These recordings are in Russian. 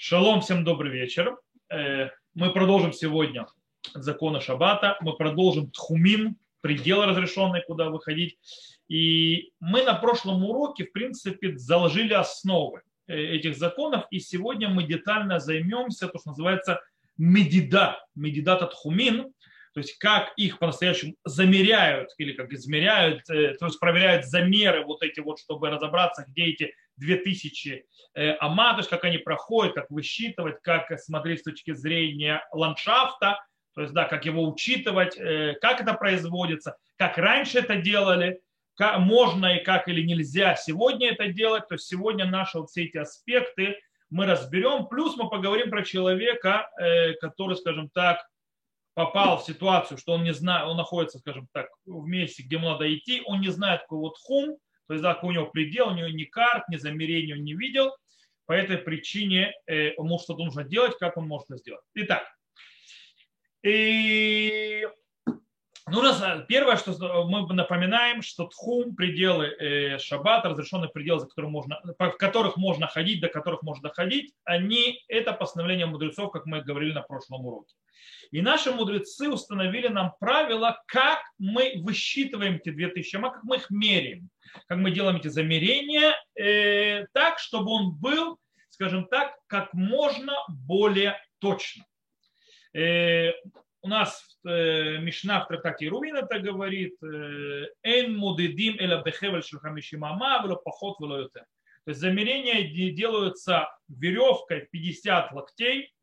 Шалом, всем добрый вечер. Э, мы продолжим сегодня законы Шаббата, мы продолжим Тхумин, пределы разрешенные, куда выходить. И мы на прошлом уроке, в принципе, заложили основы э, этих законов, и сегодня мы детально займемся, то, что называется медида, медидат Тхумин, то есть как их по-настоящему замеряют или как измеряют, э, то есть проверяют замеры вот эти вот, чтобы разобраться, где эти 2000 э, ама, то есть как они проходят, как высчитывать, как смотреть с точки зрения ландшафта, то есть да, как его учитывать, э, как это производится, как раньше это делали, как можно и как или нельзя сегодня это делать. То есть сегодня наши вот все эти аспекты мы разберем. Плюс мы поговорим про человека, который, скажем так, попал в ситуацию, что он не знает, он находится, скажем так, в месте, где ему надо идти, он не знает, какой вот хум, то есть какой у него предел, у него ни карт, ни замерений он не видел, по этой причине э, ему что-то нужно делать, как он может это сделать. Итак, и Нужно, первое, что мы напоминаем, что тхум, пределы э, шаббата, разрешенные пределы, за которых можно, в которых можно ходить, до которых можно доходить, они, это постановление мудрецов, как мы говорили на прошлом уроке. И наши мудрецы установили нам правила, как мы высчитываем эти 2000 ама, как мы их меряем, как мы делаем эти замерения, э, так, чтобы он был, скажем так, как можно более точно. Э, у нас э, Мишна в трактате Рувин это говорит, э, «Эн мудедим эла бехевель шельхамишимама, вело поход вело То есть замерения делаются веревкой в 50 локтей,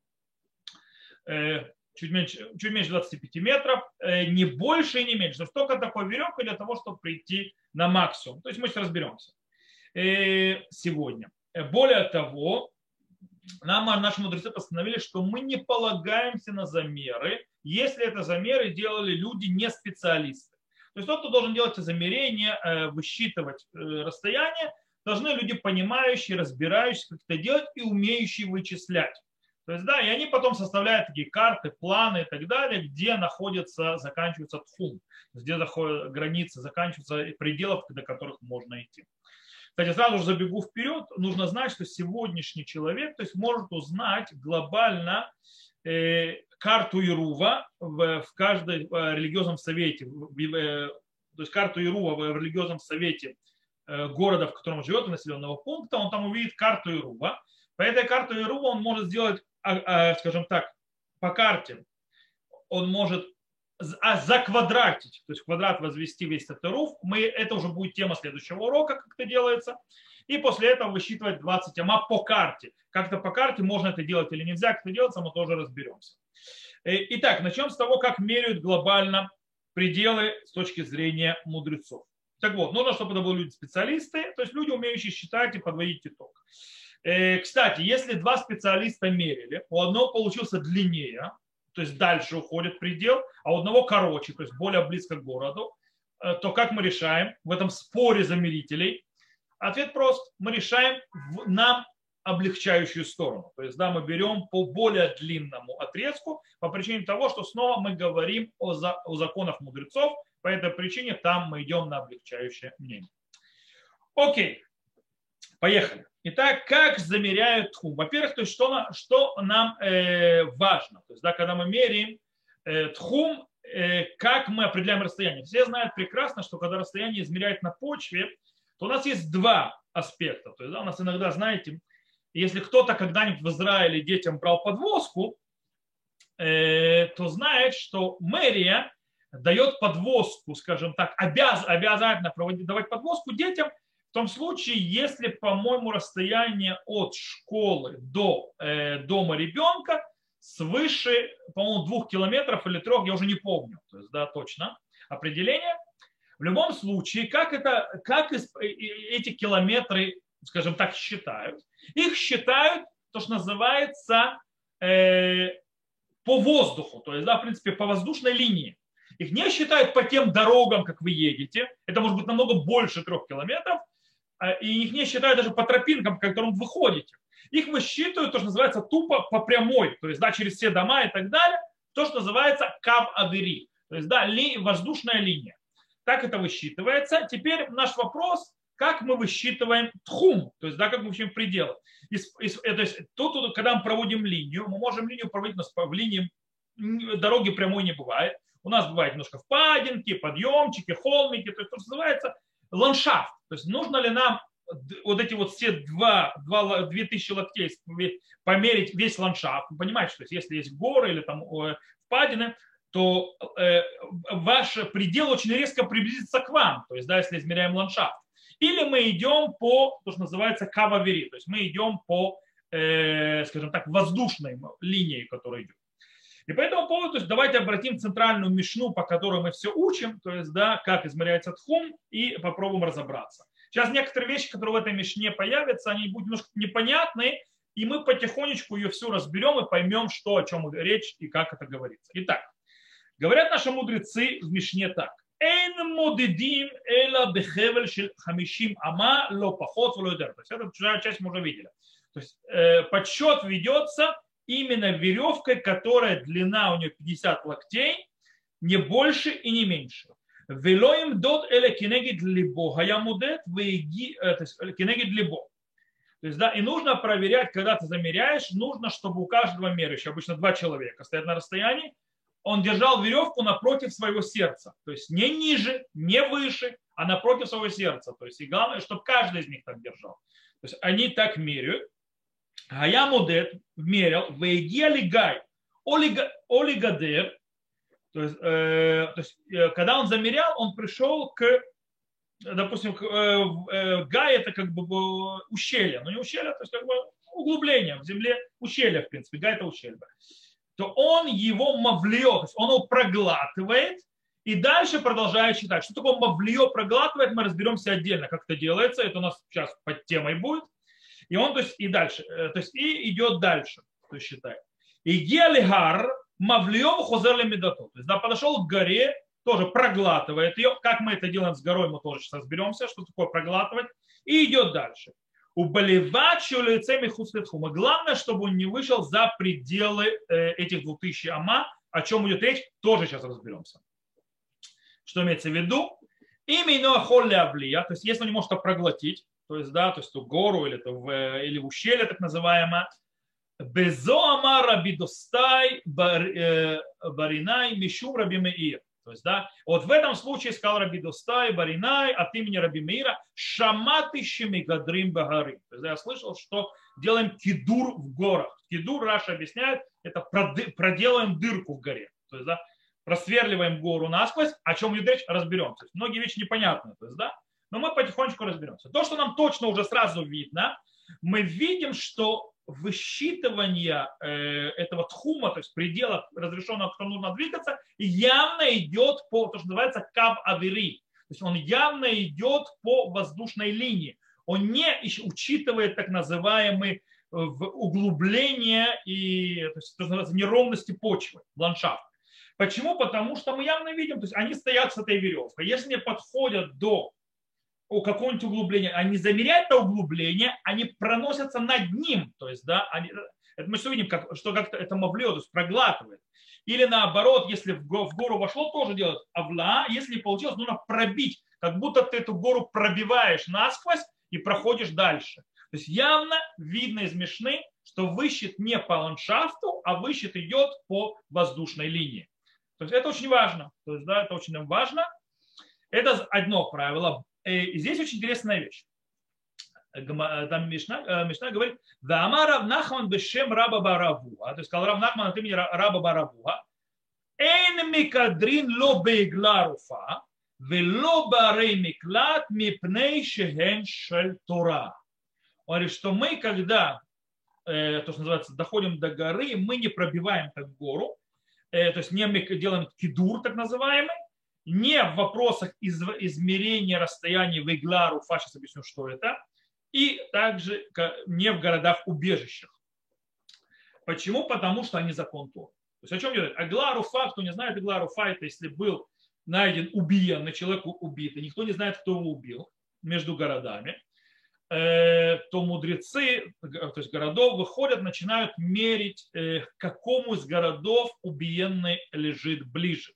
э, чуть меньше, чуть меньше 25 метров, не больше и не меньше. То есть только такой веревка для того, чтобы прийти на максимум. То есть мы сейчас разберемся сегодня. Более того, нам наши мудрецы постановили, что мы не полагаемся на замеры, если это замеры делали люди не специалисты. То есть тот, кто должен делать замерения, э, высчитывать э, расстояние, должны люди понимающие, разбирающие, как это делать и умеющие вычислять. То есть, да, и они потом составляют такие карты, планы и так далее, где находится, заканчивается тхум, где заходят границы, заканчиваются пределов, до которых можно идти. Кстати, сразу же забегу вперед, нужно знать, что сегодняшний человек то есть, может узнать глобально э, карту Ирува в, в каждом э, религиозном совете, э, то есть карту Ирува в религиозном совете э, города, в котором живет, населенного пункта, он там увидит карту Ирува. По этой карте Ирува он может сделать, а, а, скажем так, по карте, он может а за квадратить, то есть квадрат возвести весь этот руф, мы, это уже будет тема следующего урока, как это делается. И после этого высчитывать 20 ама по карте. Как то по карте, можно это делать или нельзя, как это делается, мы тоже разберемся. Э, итак, начнем с того, как меряют глобально пределы с точки зрения мудрецов. Так вот, нужно, чтобы это были люди-специалисты, то есть люди, умеющие считать и подводить итог. Э, кстати, если два специалиста мерили, у одного получился длиннее, то есть дальше уходит предел, а у одного короче, то есть более близко к городу, э, то как мы решаем в этом споре замерителей? Ответ прост. Мы решаем в нам облегчающую сторону. То есть, да, мы берем по более длинному отрезку по причине того, что снова мы говорим о, за, о законах мудрецов, по этой причине там мы идем на облегчающее мнение. Окей, поехали. Итак, как замеряют тхум? Во-первых, то есть что, что нам э, важно? То есть, да, когда мы меряем э, тхум, э, как мы определяем расстояние? Все знают прекрасно, что когда расстояние измеряют на почве, то у нас есть два аспекта. То есть, да, у нас иногда, знаете, если кто-то когда-нибудь в Израиле детям брал подвозку, э, то знает, что мэрия дает подвозку, скажем так, обяз, обязательно проводить, давать подвозку детям – том случае, если, по-моему, расстояние от школы до э, дома ребенка свыше, по-моему, двух километров или трех, я уже не помню, то есть, да, точно определение. В любом случае, как, это, как э, эти километры, скажем так, считают? Их считают, то, что называется, э, по воздуху, то есть, да, в принципе, по воздушной линии. Их не считают по тем дорогам, как вы едете. Это может быть намного больше трех километров. А, и их не считают даже по тропинкам, по которым вы ходите. Их высчитывают, то, что называется, тупо по прямой, то есть да, через все дома и так далее, то, что называется кав адыри, то есть да, ли, воздушная линия. Так это высчитывается. Теперь наш вопрос, как мы высчитываем тхум, то есть, да, как мы высчитываем пределы. И, и, то есть, тут, когда мы проводим линию, мы можем линию проводить в линии дороги прямой не бывает. У нас бывает немножко впадинки, подъемчики, холмики, то есть то, что называется ландшафт. То есть нужно ли нам вот эти вот все два, два, две тысячи локтей померить весь ландшафт. Вы понимаете, что если есть горы или там впадины, то э, ваш предел очень резко приблизится к вам, то есть, да, если измеряем ландшафт. Или мы идем по, то, что называется кававери, то есть мы идем по, э, скажем так, воздушной линии, которая идет. И по этому поводу давайте обратим центральную мишну, по которой мы все учим, то есть, да, как измеряется тхум, и попробуем разобраться. Сейчас некоторые вещи, которые в этой мишне появятся, они будут немножко непонятны, и мы потихонечку ее все разберем и поймем, что, о чем речь и как это говорится. Итак, говорят наши мудрецы в мишне так. Эн модедим эла бехевель шель хамишим ама ло пахот То есть эту часть мы уже видели. То есть э, подсчет ведется именно веревкой, которая длина у нее 50 локтей, не больше и не меньше. Велоим дот эле кенегид либо хаямудет веги, э, то есть кенегид либо. То есть, да, и нужно проверять, когда ты замеряешь, нужно, чтобы у каждого мерящего, обычно два человека, стоят на расстоянии, он держал веревку напротив своего сердца. То есть не ниже, не выше, а напротив своего сердца. То есть и главное, чтобы каждый из них так держал. То есть они так меряют. А я мудет мерил, вейгия гай, олигадер, то есть, э, то есть, э, когда он замерял, он пришел к, допустим, к, э, э, гай это как бы ущелье, но не ущелье, то есть как бы углубление в земле, ущелье, в принципе, гай это ущелье, то он его мавлио, то есть он его проглатывает, и дальше продолжает читать. Что такое мавлио проглатывает, мы разберемся отдельно, как это делается. Это у нас сейчас под темой будет. И он, то есть, и дальше, э, то есть, и идет дальше, то есть, считает. И гелигар мавлиом хозер медоту. То есть, да, подошел к горе, тоже проглатывает ее. Как мы это делаем с горой, мы тоже сейчас разберемся, что такое проглатывать. И идет дальше. Уболевать лицами хуслетхума. Главное, чтобы он не вышел за пределы э, этих 2000 ама. О чем идет речь, тоже сейчас разберемся. Что имеется в виду? Именно холли авлия, то есть если он не может проглотить, то есть, да, то есть ту гору или, то в, или в ущелье так называемое, Безо амара бидостай э, баринай мишум раби. То есть, да, вот в этом случае сказал Раби Достай, Баринай от имени Раби Мира, шаматы шемигадрим багары. То есть, да, я слышал, что делаем кидур в горах. Кидур, Раша объясняет, это проделаем дырку в горе. То есть, да, просверливаем гору насквозь, о чем идет речь, разберем. То есть, многие вещи непонятны. То есть, да, но мы потихонечку разберемся. То, что нам точно уже сразу видно, мы видим, что высчитывание э, этого тхума, то есть предела разрешенного, кто нужно двигаться, явно идет по, то, что называется кав авери. То есть он явно идет по воздушной линии. Он не учитывает так называемые э, углубление и то есть, то, называется, неровности почвы, ландшафт. Почему? Потому что мы явно видим, то есть они стоят с этой веревкой. Если не подходят до у какого-нибудь углубления, они замеряют это углубление, они проносятся над ним. То есть, да, они, это мы все видим, как, что как-то это мавлё, то есть проглатывает. Или наоборот, если в гору вошло, тоже делают авла. Если не получилось, нужно пробить, как будто ты эту гору пробиваешь насквозь и проходишь дальше. То есть явно видно из Мишны, что высчет не по ландшафту, а высчет идет по воздушной линии. То есть это очень важно. То есть, да, это очень важно. Это одно правило. Э, и здесь очень интересная вещь. Э, э, там Мишна, Мишна говорит, да ама Равнахман бешем раба баравуа, то есть сказал Равнахман от имени раба баравуа, эн микадрин ло бейгларуфа, вело барей миклат мипней шеген шель Тора. Он говорит, что мы, когда то, что называется, доходим до горы, мы не пробиваем как гору, то есть не делаем кидур, так называемый, не в вопросах измерения расстояния в Иглару, сейчас объясню, что это, и также не в городах-убежищах. Почему? Потому что они закон Тора. То есть о чем идет? Аглару фа, кто не знает, Аглару фа, это если был найден убиенный, человек убитый, никто не знает, кто его убил между городами, э, то мудрецы, то есть городов, выходят, начинают мерить, э, к какому из городов убиенный лежит ближе.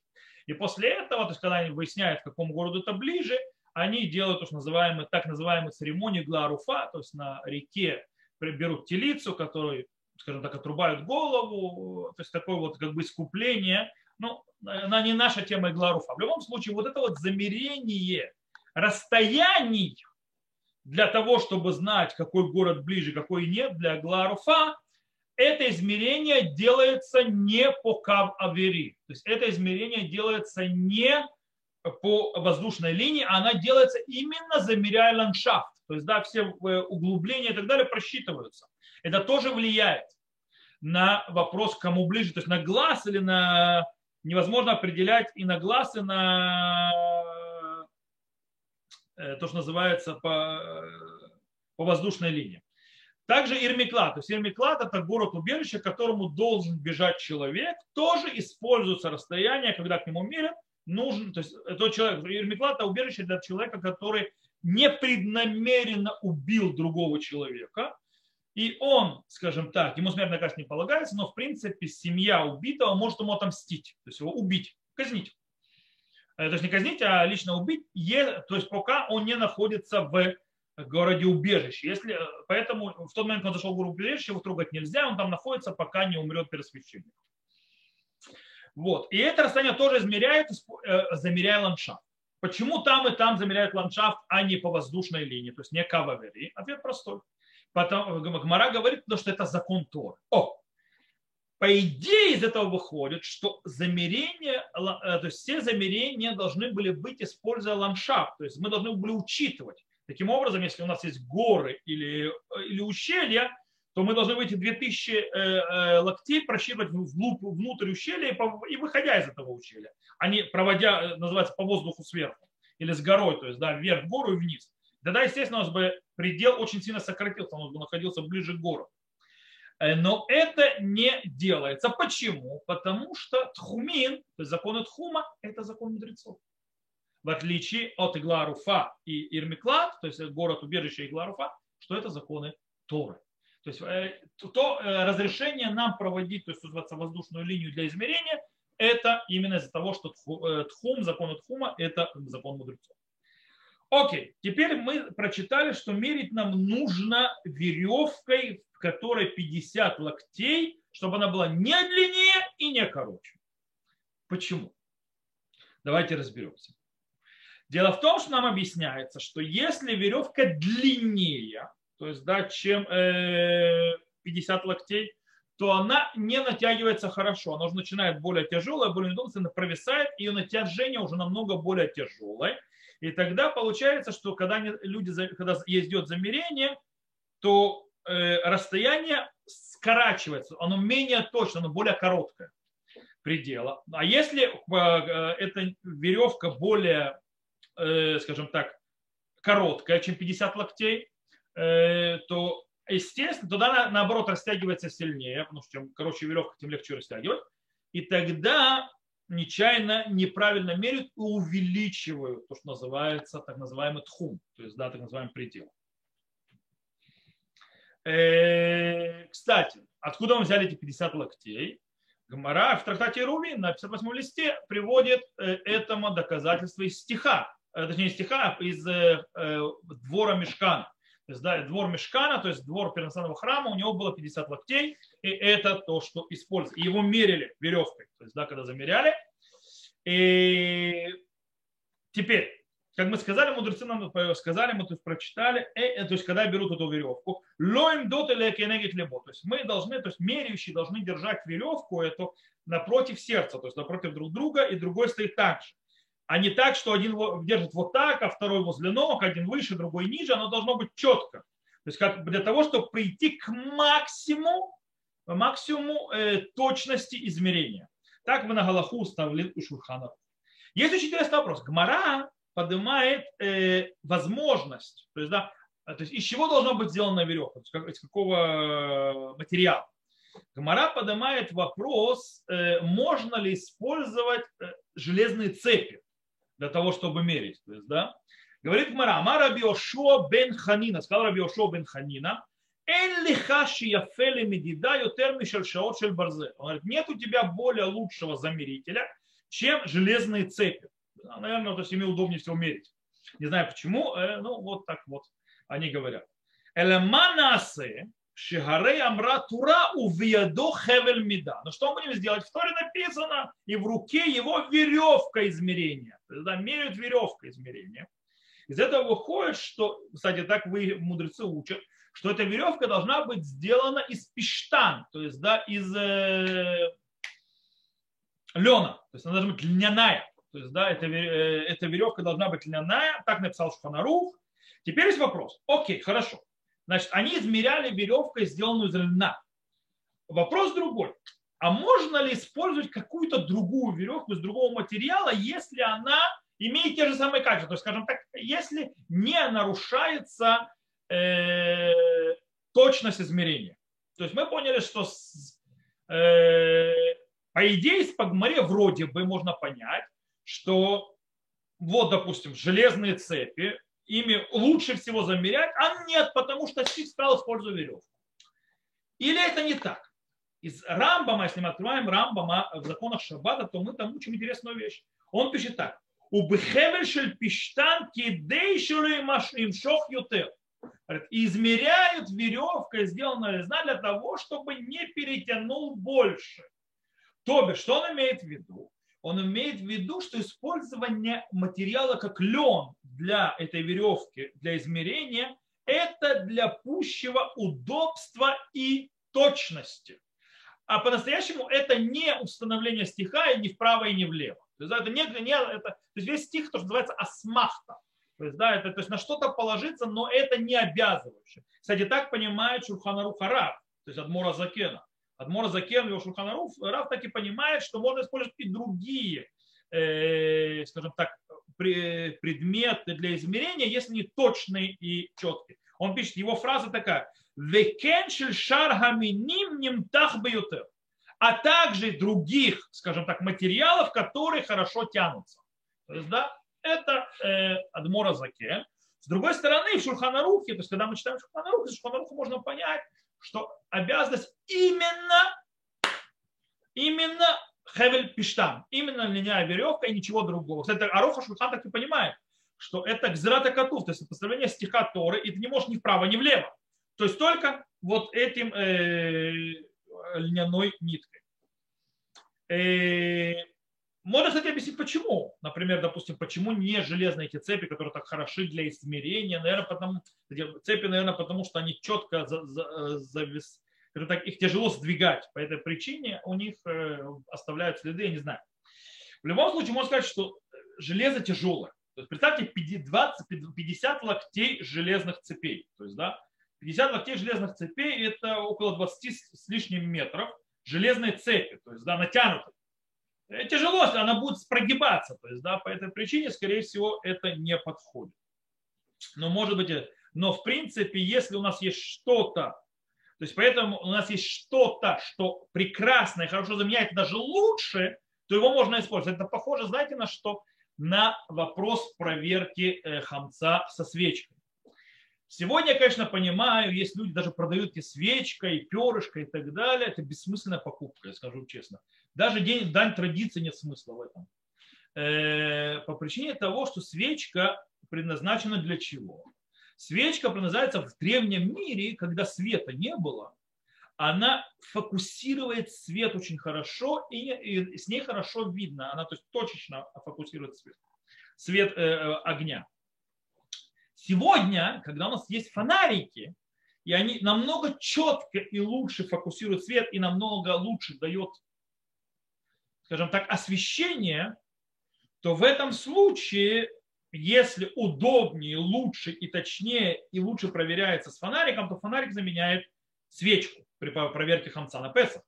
И после этого, то есть когда они выясняют, к какому городу это ближе, они делают то, что называемые, так называемую церемонию гларуфа, то есть на реке берут телицу, которую, скажем так, отрубают голову, то есть такое вот как бы искупление. Ну, она не наша тема гларуфа. В любом случае, вот это вот замерение расстояний для того, чтобы знать, какой город ближе, какой нет, для гларуфа, это измерение делается не по кав авери. То есть это измерение делается не по воздушной линии, а она делается именно замеряя ландшафт. То есть, да, все э, углубления и так далее просчитываются. Это тоже влияет на вопрос, кому ближе, то есть на глаз или на... Невозможно определять и на глаз, и на э, то, что называется по, по воздушной линии. Также Ирмиклад. То есть Ирмиклад это город-убежище, к которому должен бежать человек. Тоже используется расстояние, когда к нему мерят, нужен, то есть тот человек, Ирмиклад это убежище для человека, который непреднамеренно убил другого человека, и он, скажем так, ему смертная казнь не полагается, но в принципе семья убитого может ему отомстить, то есть его убить, казнить. Э, то есть не казнить, а лично убить, то есть пока он не находится в городе убежище. Если, поэтому в тот момент, когда он зашел в город убежище, его трогать нельзя, он там находится, пока не умрет первосвященник. Вот. И это расстояние тоже измеряют, э, замеряя ландшафт. Почему там и там замеряют ландшафт, а не по воздушной линии, то есть не кававери? Ответ простой. Потом Гмара говорит, что это закон Тора. О, по идее из этого выходит, что замерения, э, то есть все замерения должны были быть, используя ландшафт. То есть мы должны были учитывать. Таким образом, если у нас есть горы или, э, или ущелья, то мы должны выйти 2000 э, э, локтей просчитывать внутрь ущелья и выходя из этого ущелья, а не проводя, называется, по воздуху сверху или с горой, то есть да, вверх в гору и вниз. Тогда, естественно, у нас бы предел очень сильно сократился, он бы находился ближе к городу. Но это не делается. Почему? Потому что тхумин, то есть законы тхума, это закон мудрецов. В отличие от Игларуфа и Ирмиклад, то есть город убежища Игларуфа, что это законы Торы. То есть э, то э, разрешение нам проводить, то есть называется воздушную линию для измерения, это именно из-за того, что э, тхум, закон тхума, это закон мудрецов. Окей, теперь мы прочитали, что мерить нам нужно веревкой, в которой 50 локтей, чтобы она была не длиннее и не короче. Почему? Давайте разберемся. Дело в том, что нам объясняется, что если веревка длиннее, то есть, да, чем 50 э, локтей, то она не натягивается хорошо. Она уже начинает более тяжелая, более неудобная, провисает, ее натяжение уже намного более тяжелое. И тогда получается, что когда люди, когда идет замерение, то э, расстояние скорачивается, оно менее точно, оно более короткое предела. А если э, эта веревка более, скажем так, короткая, чем 50 локтей, Э, то естественно, туда наоборот растягивается сильнее, потому что чем короче веревка, тем легче растягивать. И тогда нечаянно неправильно меряют и увеличивают то, что называется так называемый тхум, то есть да, так называемый предел. Э, кстати, откуда мы взяли эти 50 локтей? Гмара в трактате Руби на 58 листе приводит э, этому доказательство из стиха, точнее стиха из двора Мешкана. То есть, да, двор Мешкана, то есть двор первоначального храма, у него было 50 локтей, и это то, что использовали. Его мерили веревкой, то есть, да, когда замеряли. И теперь, как мы сказали, мудрецы нам сказали, мы тут прочитали, э, э, то есть, когда берут эту веревку, лоим дот или кенегит лебо, то есть, мы должны, то есть, меряющие должны держать веревку эту напротив сердца, то есть, напротив друг друга, и другой стоит так же а не так, что один держит вот так, а второй возле ног, один выше, другой ниже. Оно должно быть четко. То есть как для того, чтобы прийти к максимуму, максимуму э, точности измерения. Так мы на Галаху уставили у Шурхана. Есть очень интересный вопрос. Гмара поднимает э, возможность, то есть, да, то есть из чего должна быть сделана веревка, из какого материала. Гмара поднимает вопрос, э, можно ли использовать э, железные цепи для того, чтобы мерить. То есть, да? Говорит Мара, Ама Раби Ошуа бен Ханина, сказал Раби Ошуа бен Ханина, Эн лиха шияфели медида йотер мишель шаот шель барзе. Он говорит, нет у тебя более лучшего замерителя, чем железные цепи. Наверное, то есть ими удобнее всего мерить. Не знаю почему, ну вот так вот они говорят. Элеманасе Шигарей Амра Тура увиядо хевель мида. Ну что мы будем сделать? В Торе написано, и в руке его веревка измерения. То есть, да, меряют веревка измерения. Из этого выходит, что, кстати, так вы мудрецы учат, что эта веревка должна быть сделана из пиштан, то есть да, из э, лена, то есть она должна быть льняная. То есть, да, эта, э, эта веревка должна быть льняная, так написал Шуханарух. Теперь есть вопрос. Окей, хорошо. Значит, они измеряли веревкой, сделанную из льна. Вопрос другой. А можно ли использовать какую-то другую веревку из другого материала, если она имеет те же самые качества? То есть, скажем так, если не нарушается э, точность измерения. То есть мы поняли, что с, э, по идее с Пагмаре вроде бы можно понять, что вот, допустим, железные цепи, ими лучше всего замерять, а нет, потому что Сик стал использовать веревку. Или это не так? Из Рамбама, если мы открываем Рамбама в законах Шаббата, то мы там учим интересную вещь. Он пишет так. У Бехевель пиштан им шох. Измеряют веревкой, сделанная резна для того, чтобы не перетянул больше. То бишь, что он имеет в виду? Он имеет в виду, что использование материала как лен для этой веревки, для измерения, это для пущего удобства и точности. А по-настоящему это не установление стиха и ни вправо, и ни влево. То есть, да, это не, не это, то есть весь стих, то, что называется асмахта. То есть, да, это, то есть на что-то положиться, но это не обязывающее. Кстати, так понимает Шурханарух Хараб, то есть Адмора Закена. Адмор Закен, его Шурханаруф, Раф так и понимает, что можно использовать и другие, э, скажем так, предметы для измерения, если не точные и четкие. Он пишет, его фраза такая, а также других, скажем так, материалов, которые хорошо тянутся. То есть, да, это э, Адмора Закен. С другой стороны, в Шурханарухе, то есть, когда мы читаем Шурханаруху, из Шурханаруху можно понять, что обязанность именно, именно хевель пиштам, именно линяя веревка и ничего другого. Кстати, Аруха Шульхан так и понимает, что это гзрата котов, то есть поставление стиха Торы, и ты не можешь ни вправо, ни влево. То есть только вот этим э, льняной ниткой. Э, можно, кстати, объяснить, почему. Например, допустим, почему не железные эти цепи, которые так хороши для измерения. Наверное, потому, цепи, наверное, потому что они четко завис, так, их тяжело сдвигать. По этой причине у них э, оставляют следы, я не знаю. В любом случае, можно сказать, что железо тяжелое. То есть, представьте, 20, 50 локтей железных цепей. То есть, да, 50 локтей железных цепей – это около 20 с лишним метров железной цепи, то есть, да, натянутой. Э, тяжело, она будет прогибаться. То есть, да, по этой причине, скорее всего, это не подходит. Но может быть, э, но в принципе, если у нас есть что-то, то есть поэтому у нас есть что-то, что прекрасно и хорошо заменяет даже лучше, то его можно использовать. Это похоже, знаете, на что? На вопрос проверки э, хамца со свечкой. Сегодня я, конечно, понимаю, есть люди даже продают и свечкой, и перышко и так далее. Это бессмысленная покупка, я скажу честно. Даже день, дань традиции нет смысла в этом. Э, по причине того, что свечка предназначена для чего? Свечка предназначается в древнем мире, когда света не было. Она фокусирует свет очень хорошо, и, и с ней хорошо видно. Она то есть, точечно фокусирует свет, свет э огня. Сегодня, когда у нас есть фонарики, и они намного четко и лучше фокусируют свет и намного лучше дает, скажем так, освещение, то в этом случае, если удобнее, лучше и точнее и лучше проверяется с фонариком, то фонарик заменяет свечку при проверке хамца на Песах.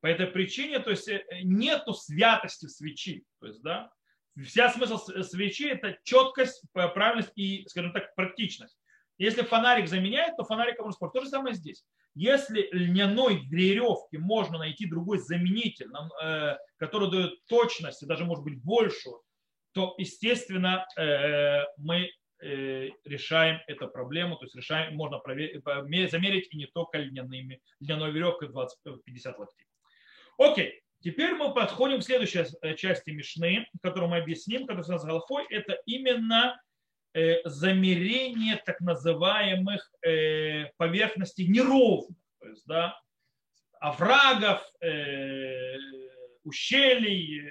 По этой причине, то есть э, нету святости в свечи. То есть, да, Вся смысл свечи – это четкость, правильность и, скажем так, практичность. Если фонарик заменяет, то фонарик можно использовать. То же самое здесь. Если льняной веревки можно найти другой заменитель, э, который дает точность, и даже может быть большую, то, естественно, э, мы э, решаем эту проблему, то есть решаем, можно проверить, замерить и не только льняными, льняной веревкой 20-50 локтей. Окей. Теперь мы подходим к следующей э, части Мишны, которую мы объясним, которая связана с Галахой. Это именно э, замерение так называемых э, поверхностей неровных, то есть, да, оврагов, ущелий,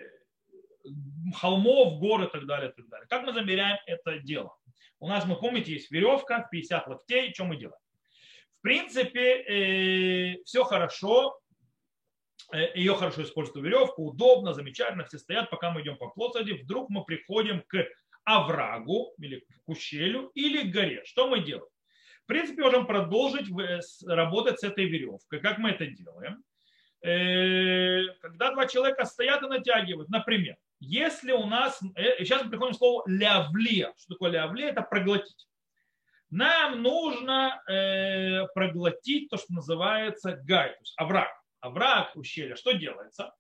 холмов, гор и так далее, и так далее. Как мы замеряем это дело? У нас, мы помните, есть веревка, 50 локтей, что мы делаем? В принципе, все хорошо, ее хорошо используют веревку, удобно, замечательно, все стоят, пока мы идем по площади, вдруг мы приходим к оврагу или к ущелью или к горе. Что мы делаем? В принципе, можем продолжить работать с этой веревкой. Как мы это делаем? Э, когда два человека стоят и натягивают, например, если у нас, э, сейчас мы приходим к слову лявле. Что такое лявле? Это проглотить. Нам нужно э, проглотить то, что называется гай, то есть овраг. Овраг ущелья. Что делается?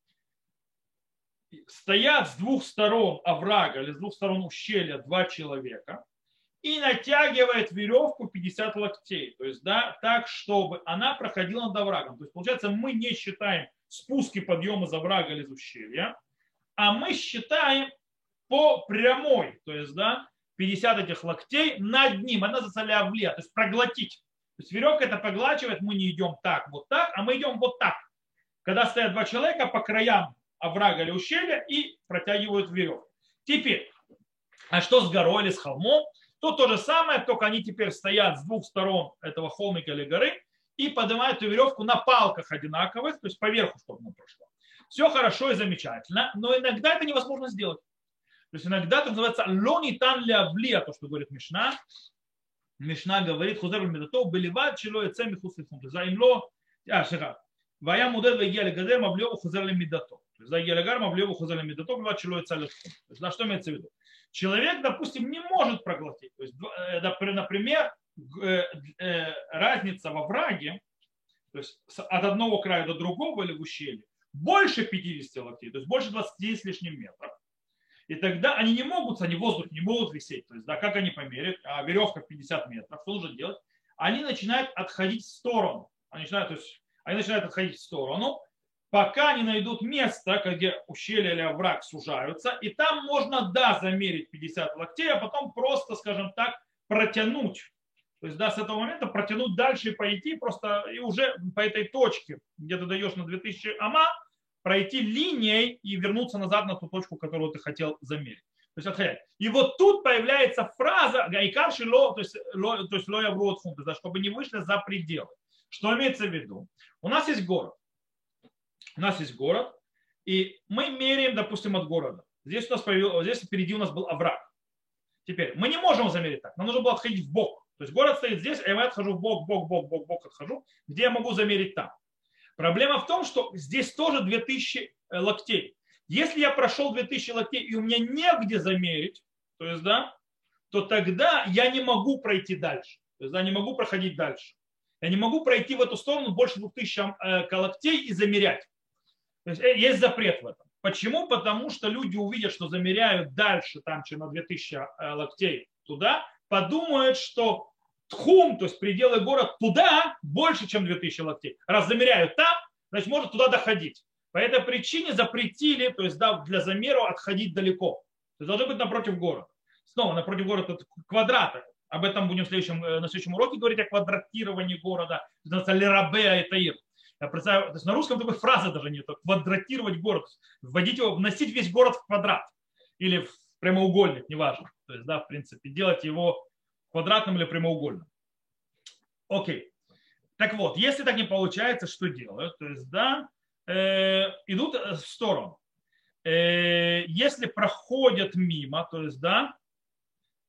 Стоят с двух сторон оврага или с двух сторон ущелья два человека и натягивает веревку 50 локтей. То есть, да, так, чтобы она проходила над оврагом. То есть, получается, мы не считаем спуски подъема из оврага или из ущелья, а мы считаем по прямой, то есть, да, 50 этих локтей над ним, она зацелявле, то есть проглотить. То есть веревка это проглачивает, мы не идем так, вот так, а мы идем вот так. Когда стоят два человека по краям оврага или ущелья и протягивают веревку. Теперь, а что с горой или с холмом? Тут то же самое, только они теперь стоят с двух сторон этого холмика или горы и поднимают эту веревку на палках одинаковых, то есть поверху, чтобы она прошла. Все хорошо и замечательно, но иногда это невозможно сделать. То есть иногда это называется лонитан лявлия, то, что говорит Мишна. Мишна говорит, хузер медато, беливат, чело и цеми хуслифун. Заимло, а. Вая мудет вегия легадер, мавлеву хузер медато. То есть загия легар, мавлеву хузер медато, беливат, чело и цалифун. То есть на что имеется в виду? Человек, допустим, не может проглотить. То есть, например, разница во враге, то есть от одного края до другого или в ущелье, больше 50 локтей, то есть больше 20 с лишним метров. И тогда они не могут, они в воздухе не могут висеть. То есть, да, как они померят, а веревка 50 метров, что нужно делать? Они начинают отходить в сторону. Они начинают, то есть, они начинают отходить в сторону, пока не найдут место, где ущелье или овраг сужаются, и там можно, да, замерить 50 локтей, а потом просто, скажем так, протянуть. То есть, да, с этого момента протянуть дальше и пойти просто, и уже по этой точке, где ты даешь на 2000 ама, пройти линией и вернуться назад на ту точку, которую ты хотел замерить. То есть отходить. И вот тут появляется фраза гайкарши ло, то есть ло, то есть лоя в рот чтобы не вышли за пределы. Что имеется в виду? У нас есть город. У нас есть город, и мы меряем, допустим, от города. Здесь у нас появился, здесь впереди у нас был овраг. Теперь мы не можем замерить так. Нам нужно было отходить в бок. То есть город стоит здесь, а я отхожу в бок, бок, бок, бок, бок отхожу. Где я могу замерить там? Проблема в том, что здесь тоже 2000 э, локтей. Если я прошел 2000 локтей и у меня негде замерить, то есть, да, то тогда я не могу пройти дальше. То есть, да, не могу проходить дальше. Я не могу пройти в эту сторону больше 2000 э, локтей и замерять. То есть, э, есть запрет в этом. Почему? Потому что люди увидят, что замеряют дальше, там, чем на 2000 локтей туда, подумают, что тхум, то есть пределы города, туда больше, чем 2000 локтей. Раз замеряют там, значит, может туда доходить. По этой причине запретили, то есть да, для замера отходить далеко. То есть должны быть напротив города. Снова напротив города это квадраты. Об этом будем в следующем, э, на следующем уроке говорить о квадратировании города. Лерабеа и таир. Я представляю, то есть на русском такой фразы даже нет. Квадратировать город. Вводить его, вносить весь город в квадрат. Или в прямоугольник, неважно. То есть, да, в принципе, делать его квадратным или прямоугольным. Окей. Так вот, если так не получается, что делают? То есть, да, э, идут в сторону. Э, если проходят мимо, то есть, да, э,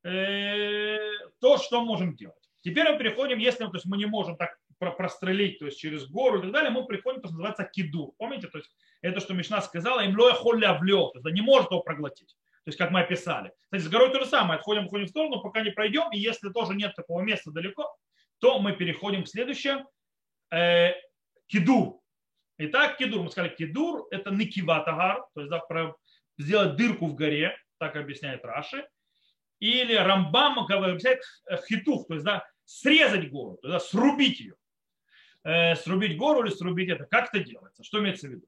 то что можем делать? Теперь мы переходим, если то есть мы не можем так прострелить, то есть через гору и так далее, мы приходим, то, что называется кидур. Помните, то есть это, что Мишна сказала, им лоя холля влет, то есть не может его проглотить. То есть, как мы описали. Кстати, с горой то же самое. Отходим, отходим в сторону, пока не пройдем. И если тоже нет такого места далеко, то мы переходим к следующему. Э, кидур. Итак, кидур. Мы сказали, кидур – это никиватагар, то есть да, сделать дырку в горе, так объясняет Раши. Или Рамбам объясняет хитух, то есть да, срезать гору, то есть да, срубить ее. Э, срубить гору или срубить это. Как это делается? Что имеется в виду?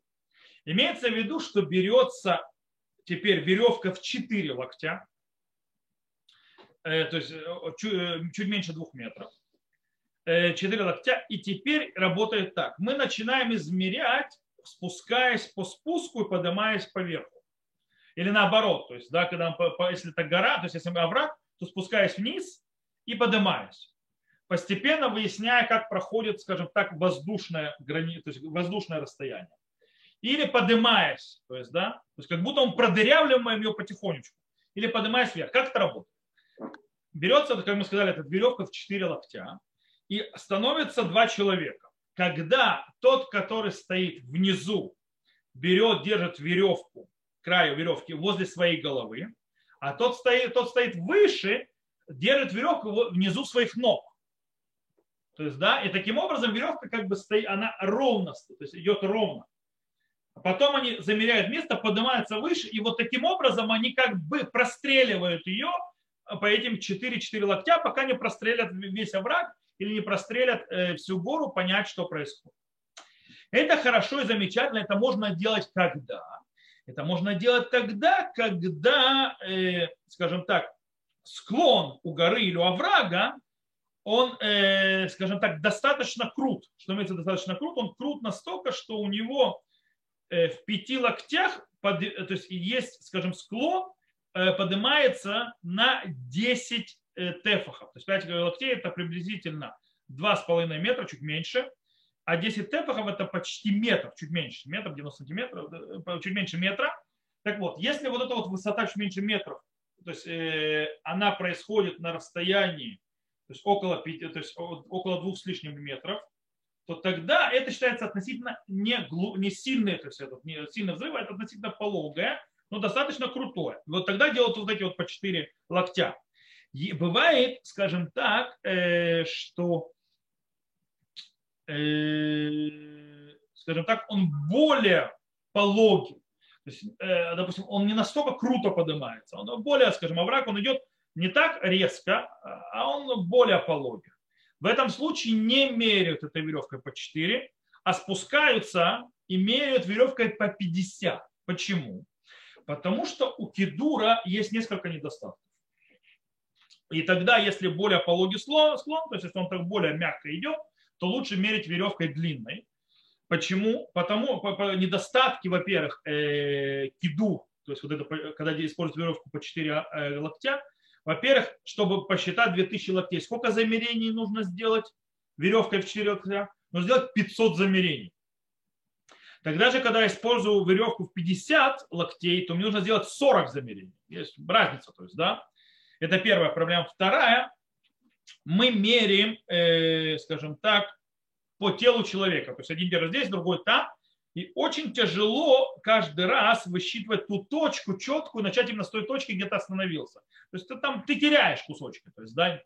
Имеется в виду, что берется теперь веревка в 4 локтя, то есть чуть, чуть меньше двух метров, 4 локтя, и теперь работает так. Мы начинаем измерять, спускаясь по спуску и поднимаясь поверху. Или наоборот, то есть, да, когда если это гора, то есть если мы овраг, то спускаясь вниз и поднимаясь. Постепенно выясняя, как проходит, скажем так, воздушное, грани... то есть воздушное расстояние. Или поднимаясь, то есть, да, то есть как будто мы продырявливаем ее потихонечку. Или поднимаясь вверх. Как это работает? Берется, как мы сказали, эта веревка в 4 локтя, и становится два человека. Когда тот, который стоит внизу, берет, держит веревку краю веревки возле своей головы, а тот стоит, тот стоит выше, держит веревку внизу своих ног. То есть, да, и таким образом веревка как бы стоит, она ровно, то есть идет ровно. А потом они замеряют место, поднимаются выше, и вот таким образом они как бы простреливают ее по этим 4-4 локтя, пока не прострелят весь овраг или не прострелят э, всю гору, понять, что происходит. Это хорошо и замечательно, это можно делать когда? Это можно делать тогда, когда, э, скажем так, склон у горы или у оврага, он, э, скажем так, достаточно крут. Что имеется достаточно крут? Он крут настолько, что у него э, в пяти локтях, под, то есть есть, скажем, склон, э, поднимается на 10 э, тефахов. То есть 5 локтей это приблизительно 2,5 метра, чуть меньше а 10 тефахов это почти метр, чуть меньше, метр 90 сантиметров, чуть меньше метра. Так вот, если вот эта вот высота чуть меньше метров, то есть э, она происходит на расстоянии, то есть около, 5, то есть около двух с лишним метров, то тогда это считается относительно не, глу, не сильный, то есть этот, не сильный взрыв, а это относительно пологое, но достаточно крутое. Вот тогда делают вот эти вот по 4 локтя. И бывает, скажем так, э, что скажем так, он более пологий. То есть, э, допустим, он не настолько круто поднимается, он более, скажем, овраг, он идет не так резко, а он более пологий. В этом случае не меряют этой веревкой по 4, а спускаются и меряют веревкой по 50. Почему? Потому что у кедура есть несколько недостатков. И тогда, если более пологий склон, то есть если он так более мягко идет, то лучше мерить веревкой длинной. Почему? Потому по, по недостатки, во-первых, э, киду, то есть вот это, когда используют веревку по 4 э, локтя, во-первых, чтобы посчитать 2000 локтей, сколько замерений нужно сделать веревкой в 4 локтя? Нужно сделать 500 замерений. Тогда же, когда я использую веревку в 50 локтей, то мне нужно сделать 40 замерений. Есть разница, то есть, да. Это первая проблема. Вторая, мы меряем, э, скажем так, по телу человека. То есть один держит здесь, другой там. И очень тяжело каждый раз высчитывать ту точку четкую, начать именно с той точки, где ты остановился. То есть ты там ты теряешь кусочки. То есть, да,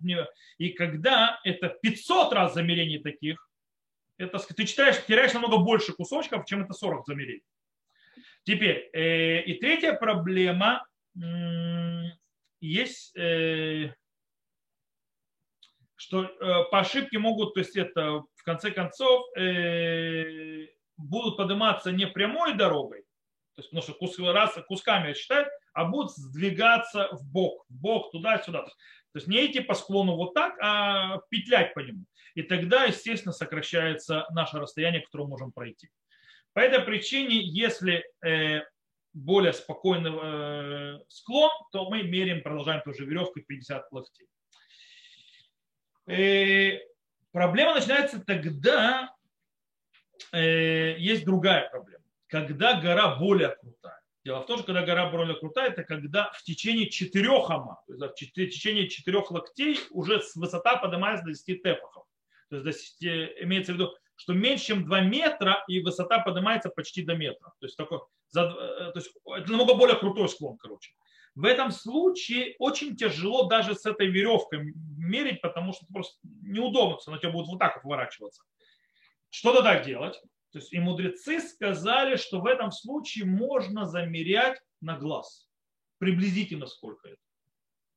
и когда это 500 раз замерений таких, это, ты читаешь, теряешь намного больше кусочков, чем это 40 замерений. Теперь, э, и третья проблема, э, есть э, что э, по ошибке могут, то есть это в конце концов э, будут подниматься не прямой дорогой, то есть, потому что кус, раз кусками считают, а будут сдвигаться в бок, в бок туда-сюда. То есть не идти по склону вот так, а петлять по нему. И тогда, естественно, сокращается наше расстояние, которое мы можем пройти. По этой причине, если э, более спокойный э, склон, то мы меряем, продолжаем тоже веревкой 50 локтей. Э, проблема начинается тогда, э, есть другая проблема, когда гора более крутая. Дело в том, что когда гора более крутая, это когда в течение четырех ама, то есть в течение четырех локтей уже высота поднимается до 10 тефахов. То есть имеется в виду, что меньше, чем 2 метра, и высота поднимается почти до метра. То есть, такой, за, э, то есть это намного более крутой склон, короче. В этом случае очень тяжело даже с этой веревкой мерить, потому что просто неудобно, она тебя будет вот так вот выворачиваться. Что тогда делать? То есть и мудрецы сказали, что в этом случае можно замерять на глаз. Приблизительно сколько это.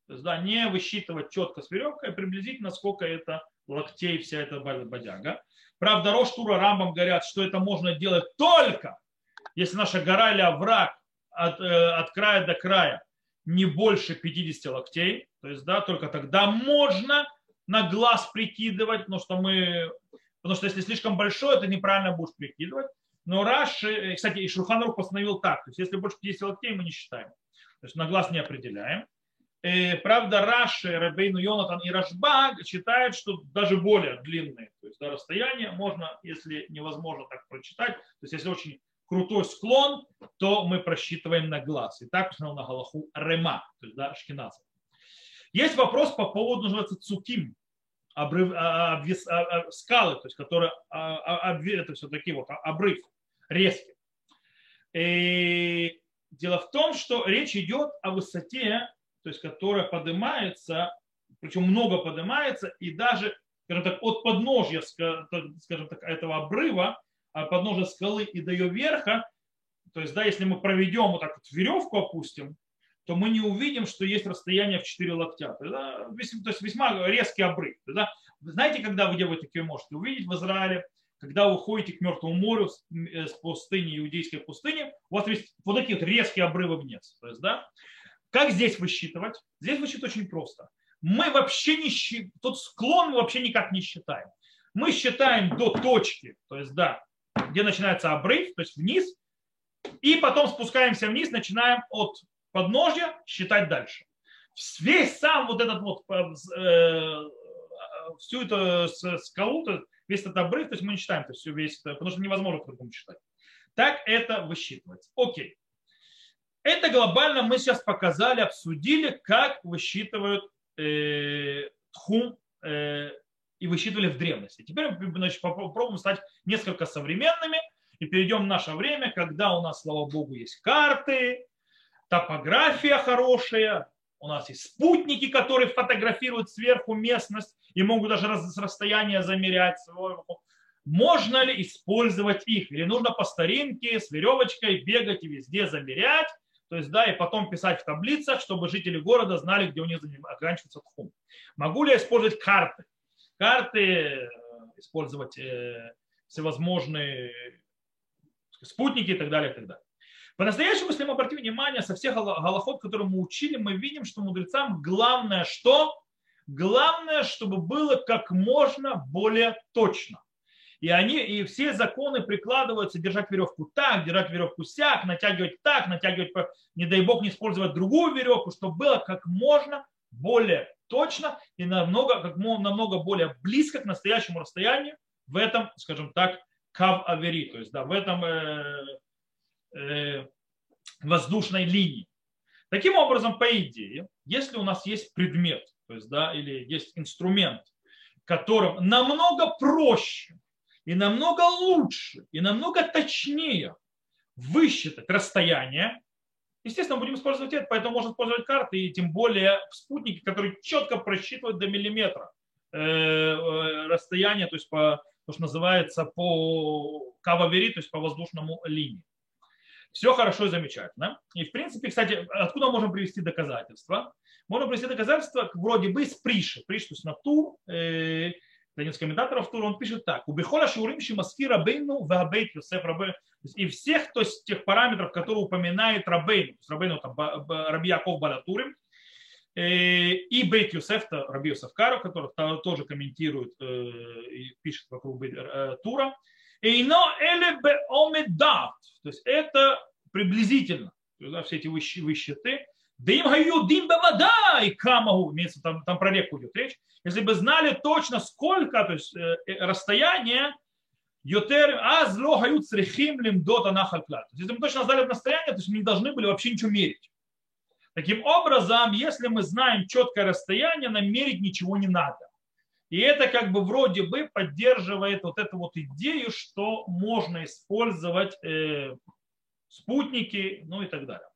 То есть, да, не высчитывать четко с веревкой, а приблизительно сколько это локтей вся эта бодяга. Правда, Рош Тура Рамбам говорят, что это можно делать только, если наша гора или овраг от, э, от края до края не больше 50 локтей, то есть, да, только тогда можно на глаз прикидывать, потому что мы, потому что если слишком большой, это неправильно будешь прикидывать. Но Раши, кстати, и Шурханрух постановил так, то есть если больше 50 локтей, мы не считаем. То есть на глаз не определяем. И, правда, Раши, Рабейну Йонатан и Рашбаг считают, что даже более длинные то есть, да, расстояния можно, если невозможно так прочитать, то есть если очень крутой склон, то мы просчитываем на глаз. И так на Галаху Рема, то есть да, Шкиназа. Есть вопрос по поводу, называется, цуким, обрыв, а, обвес, а, а, скалы, то есть которые а, это все таки вот обрыв резкий. И дело в том, что речь идет о высоте, то есть которая поднимается, причем много поднимается, и даже, скажем так, от подножья, скажем так, этого обрыва, подножия скалы и до ее верха, то есть, да, если мы проведем вот так вот веревку опустим, то мы не увидим, что есть расстояние в 4 локтя. То есть весьма резкий обрыв. Да? Вы знаете, когда вы делаете такие можете увидеть в Израиле, когда вы ходите к Мертвому морю с пустыни, иудейской пустыни, у вас есть вот такие вот резкие обрывы вниз. То есть, да? Как здесь высчитывать? Здесь высчитывать очень просто. Мы вообще не считаем, тот склон мы вообще никак не считаем. Мы считаем до точки, то есть, да, где начинается обрыв, то есть вниз, и потом спускаемся вниз, начинаем от подножья считать дальше. Весь сам вот этот вот, э, всю эту скалу, весь этот обрыв, то есть мы не считаем это все весь, потому что невозможно по-другому считать. Так это высчитывается. Окей. Это глобально мы сейчас показали, обсудили, как высчитывают э, тхум э, и высчитывали в древности. Теперь значит, попробуем стать несколько современными и перейдем в наше время, когда у нас, слава богу, есть карты, топография хорошая, у нас есть спутники, которые фотографируют сверху местность и могут даже расстояние замерять. Можно ли использовать их? Или нужно по старинке с веревочкой бегать и везде замерять? То есть, да, и потом писать в таблицах, чтобы жители города знали, где у них заканчивается тхум. Могу ли я использовать карты? Карты, э, использовать э, всевозможные спутники и так далее, и так далее. По-настоящему, если мы обратим внимание, со всех голоход, которые мы учили, мы видим, что мудрецам главное что? Главное, чтобы было как можно более точно. И, они, и все законы прикладываются держать веревку так, держать веревку сяк, натягивать так, натягивать, не дай бог, не использовать другую веревку, чтобы было как можно более точно и намного, как намного более близко к настоящему расстоянию в этом, скажем так, кав авери, то есть да, в этом э, Э, воздушной линии. Таким образом, по идее, если у нас есть предмет, то есть, да, или есть инструмент, которым намного проще и намного лучше и намного точнее высчитать расстояние, естественно, будем использовать это, поэтому можно использовать карты и тем более спутники, которые четко просчитывают до миллиметра э, э, расстояние, то есть по то, что называется по кававери, то есть по воздушному линии. Все хорошо и замечательно. И в принципе, кстати, откуда можем привести доказательства? Можно привести доказательства вроде бы из Приши. Приш, то есть на Тур, э, один из комментаторов Тура, он пишет так. Убихоля шаурим шимаски рабейну вабейт Йосеф рабейну. И всех то есть, тех параметров, которые упоминает рабейну, то есть рабейну там, Раби Яков Балатурим, э, и Бейт Юсеф, Раби Юсеф Кару, который тоже комментирует э, и пишет вокруг э, Тура, Эйно эле бе. То есть это приблизительно. Да, все эти высчеты. Да им гаю дим вода и камагу. Имеется там, там про реку идет речь. Если бы знали точно сколько, то есть э, э расстояние, Йотер аз ло хают срехим лимдота нахалькла. Если мы точно знали расстояние, то есть мы не должны были вообще ничего мерить. Таким образом, если мы знаем четкое расстояние, нам мерить ничего не надо. И это как бы вроде бы поддерживает вот эту вот идею, что можно использовать э, спутники, ну и так далее.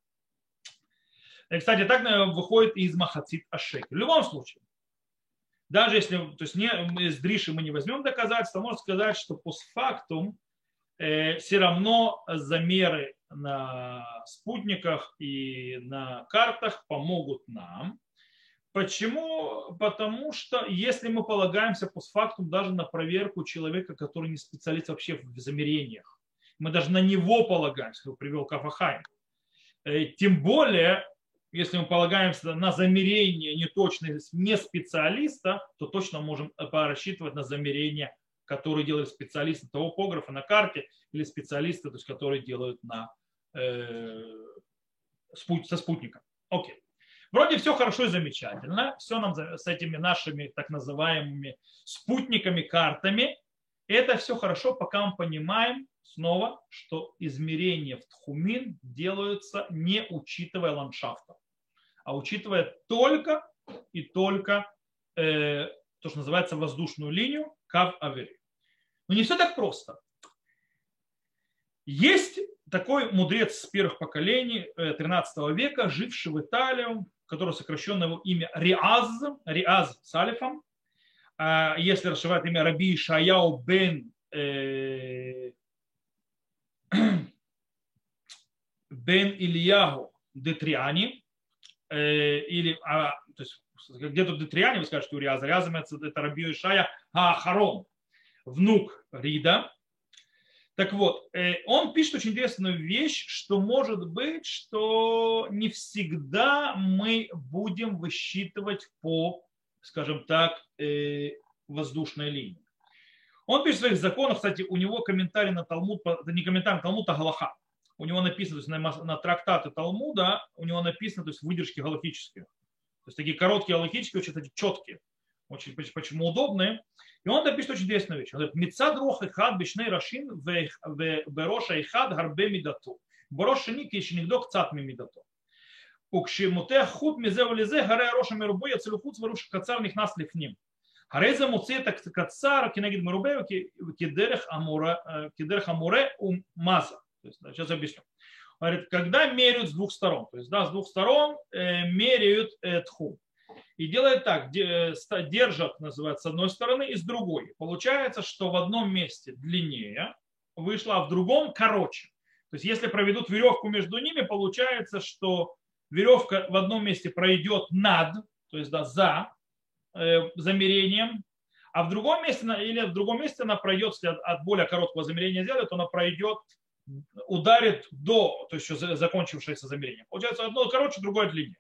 И, кстати, так выходит из Махацит Ашек. В любом случае, даже если то есть не, из Дриши мы не возьмем доказательства, можно сказать, что постфактум э, все равно замеры на спутниках и на картах помогут нам, Почему? Потому что если мы полагаемся постфактум даже на проверку человека, который не специалист вообще в замерениях, мы даже на него полагаемся, как привел Кафахайм, э, тем более если мы полагаемся на замерение неточность не специалиста, то точно можем рассчитывать на замерение, которые делают специалисты того пографа на карте или специалисты, то есть, которые делают на, э, со спутником. Окей. Вроде все хорошо и замечательно. Все нам с этими нашими так называемыми спутниками, картами. Это все хорошо, пока мы понимаем снова, что измерения в Тхумин делаются не учитывая ландшафта, а учитывая только и только э, то, что называется воздушную линию Кав Авери. Но не все так просто. Есть такой мудрец с первых поколений 13 э, века, живший в Италии, которого сокращенно его имя Риаз, Риаз с алифом. А если расшивать имя Раби Шаяу бен э, бен Ильягу Детриани, э, или, а, то есть, где тут Детриани, вы скажете, у Риаза, Риаза это Раби Ишая Ахарон, внук Рида, так вот, э, он пишет очень интересную вещь, что может быть, что не всегда мы будем высчитывать по, скажем так, э, воздушной линии. Он пишет в своих законах, кстати, у него комментарий на Талмуд, не комментарий на Талмуд, а Галаха. У него написано, то есть на, на трактаты Талмуда, у него написано, то есть выдержки галактические. То есть такие короткие галактические, очень такие четкие. Очень почему удобные. И он напишет очень интересную вещь. Он говорит, «Мицад рох и хад бешней рашин бероша и хад гарбе мидату». Бороша ник и шинигдок цат ми мидату. Укшимуте худ мизе вализе гаре роша мирубу я целюхуд сварушек кацар них нас лифним. Ареза муцета кацар кинегид марубею кидерах э, амуре умаза. То есть, да, сейчас объясню. Говорит, когда меряют с двух сторон, то есть да, с двух сторон э, меряют тхум. И делает так, э, держат, называется, с одной стороны и с другой. Получается, что в одном месте длиннее вышло, а в другом короче. То есть если проведут веревку между ними, получается, что веревка в одном месте пройдет над, то есть да, за, замерением, а в другом месте, или в другом месте она пройдет, если от, более короткого замерения сделать, то она пройдет, ударит до, то есть закончившееся замерение. Получается, одно короче, другое длиннее.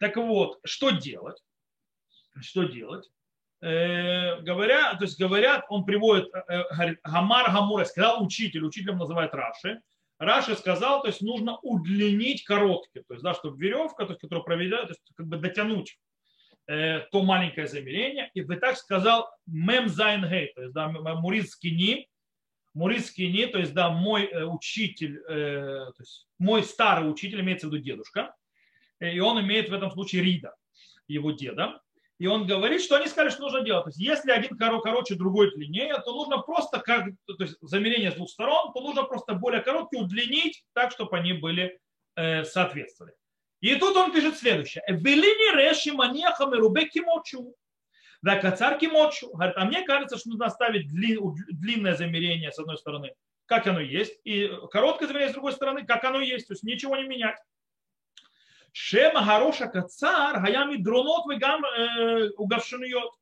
Так вот, что делать? Что делать? Э, говоря, то есть говорят, он приводит, э, э говорит, Гамар Гамура, сказал учитель, учителем называет Раши. Раши сказал, то есть нужно удлинить короткие, то есть, да, чтобы веревка, то есть, которую проведет, то есть, как бы дотянуть э, то маленькое замерение. И вы так сказал Мем Зайн Гей, то есть, да, Мурис Кини, Мурис Кини, то есть, да, мой э, учитель, э, то есть, мой старый учитель, имеется в виду дедушка, и он имеет в этом случае Рида, его деда. И он говорит, что они сказали, что нужно делать. То есть, если один короче, другой длиннее, то нужно просто, как, то есть замерение с двух сторон, то нужно просто более короткие удлинить так, чтобы они были э, соответствовали. И тут он пишет следующее. Велини реши манеха мерубе кимочу. Да, кацар кимочу. Говорит, а мне кажется, что нужно оставить длинное замерение с одной стороны, как оно есть, и короткое замерение с другой стороны, как оно есть, то есть ничего не менять. Шема хороша кацар, гаями дронот вегам э, угавшинует.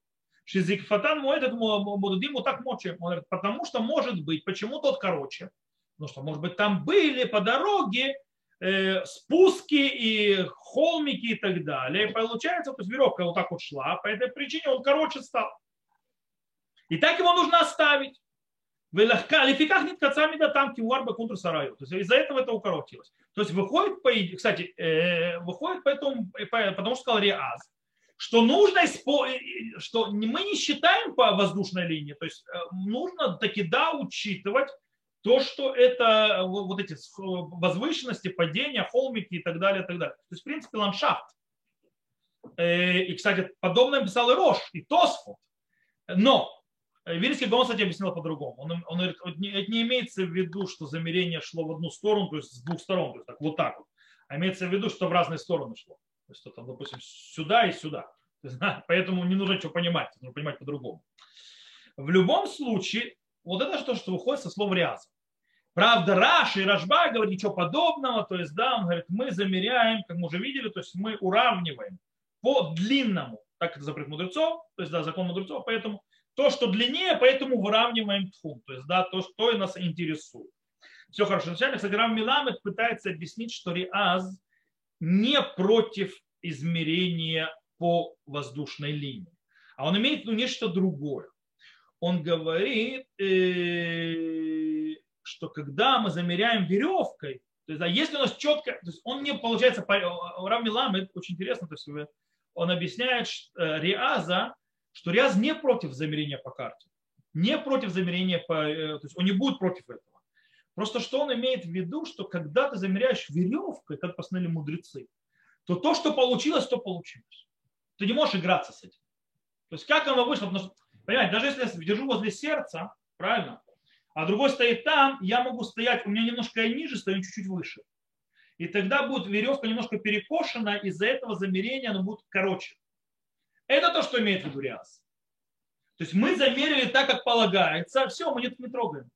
Шизикфатан этот мудудим вот так мочи. Он говорит, потому что может быть, почему тот короче? Ну что, может быть, там были по дороге спуски и холмики и так далее. И получается, то есть веревка вот так вот шла, по этой причине он короче стал. И так его нужно оставить. Лификах нет кацами да там кивуарба контур сараю. То есть из-за этого это укоротилось. То есть выходит, по, кстати, э, выходит поэтому, потому что сказал Риаз, что нужно, что мы не считаем по воздушной линии, то есть э, нужно таки да учитывать то, что это вот эти возвышенности, падения, холмики и так далее, и так далее. То есть, в принципе, ландшафт. Э, и, кстати, подобное писал и Рош, и Тосфот. Но Э, Вильский Гаон, кстати, объяснил по-другому. Он, он говорит, это не имеется в виду, что замерение шло в одну сторону, то есть с двух сторон, то есть так, вот так вот. А имеется в виду, что в разные стороны шло. То есть, там, допустим, сюда и сюда. Поэтому не нужно ничего понимать, нужно понимать по-другому. В любом случае, вот это то, что выходит со слов Риаза. Правда, Раш и Рашба говорит ничего подобного, то есть, да, он говорит, мы замеряем, как мы уже видели, то есть мы уравниваем по длинному, так это запрет мудрецов, то есть, да, закон мудрецов, поэтому то, что длиннее, поэтому выравниваем тхум, то есть да, то, что нас интересует. Все хорошо. Вначале, кстати, Рав Миламет пытается объяснить, что Риаз не против измерения по воздушной линии, а он имеет ну, нечто другое. Он говорит, э, что когда мы замеряем веревкой, то есть, а если у нас четко, то есть он не получается, Рам Милам, это очень интересно, то есть он объясняет что, э, Риаза, что Риаз не против замерения по карте, не против замерения по, э, то есть он не будет против этого. Просто что он имеет в виду, что когда ты замеряешь веревкой, как постановили мудрецы, то то, что получилось, то получилось. Ты не можешь играться с этим. То есть как оно вышло? Потому что, понимаете, даже если я держу возле сердца, правильно, а другой стоит там, я могу стоять, у меня немножко ниже стою, чуть-чуть выше. И тогда будет веревка немножко перекошена, из-за этого замерения она будет короче. Это то, что имеет в виду Риас. То есть мы замерили так, как полагается, все, мы не, не трогаем.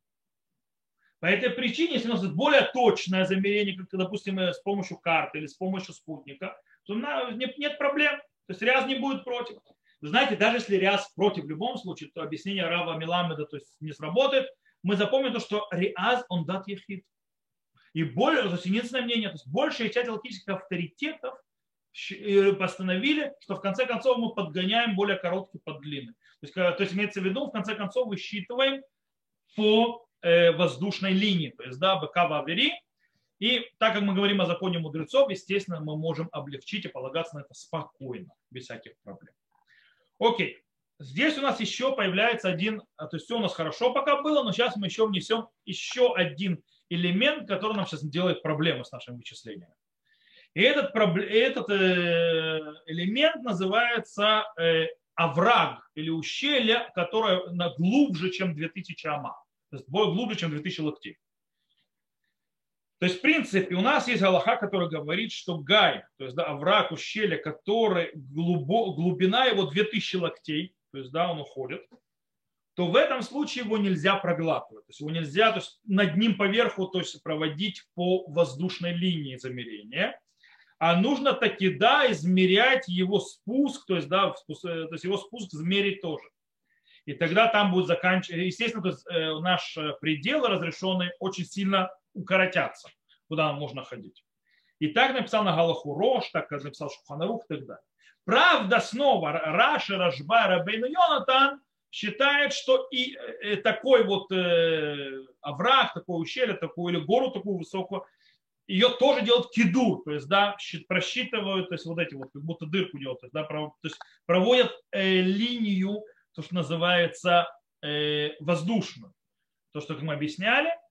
По этой причине, если у нас более точное замерение, как, допустим, с помощью карты или с помощью спутника, то нет проблем. То есть Риаз не будет против. Знаете, даже если Риаз против в любом случае, то объяснение Рава Миламеда то есть, не сработает. Мы запомним то, что Риаз, он дат ехид. И более, то есть единственное мнение, то есть большая часть логических авторитетов э, постановили, что в конце концов мы подгоняем более короткий под длинный. То есть, то есть имеется в виду, в конце концов высчитываем по э, воздушной линии, то есть да, БК в. И так как мы говорим о законе мудрецов, естественно, мы можем облегчить и полагаться на это спокойно, без всяких проблем. Окей. Здесь у нас еще появляется один, а, то есть все у нас хорошо пока было, но сейчас мы еще внесем еще один элемент, который нам сейчас делает проблемы с нашими вычислениями. И этот, этот э, элемент называется э, овраг или ущелье, которое глубже, чем 2000 ама, то есть глубже, чем 2000 локтей. То есть, в принципе, у нас есть Аллаха, который говорит, что Гай, то есть да, овраг, ущелье, который глубо, глубина его 2000 локтей, то есть да, он уходит, то в этом случае его нельзя проглатывать. То есть его нельзя то есть над ним поверху то есть проводить по воздушной линии замерения. А нужно таки, да, измерять его спуск, то есть, да, спуск, э, то есть его спуск измерить тоже. И тогда там будет заканчиваться, естественно, то есть, э, наш предел разрешенный очень сильно укоротятся, куда можно ходить. И так написал на Галаху Рош, так написал Шуханарух и так далее. Правда, снова Раши, Рашба, Рабейну Йонатан считает, что и э, такой вот э, овраг, такое ущелье, такую или гору такую высокую, ее тоже делают киду, то есть, да, просчитывают, то есть, вот эти вот, как будто дырку делают, то есть, да, то есть проводят э, линию, то, что называется э, воздушную. То, что, как мы объясняли, Э,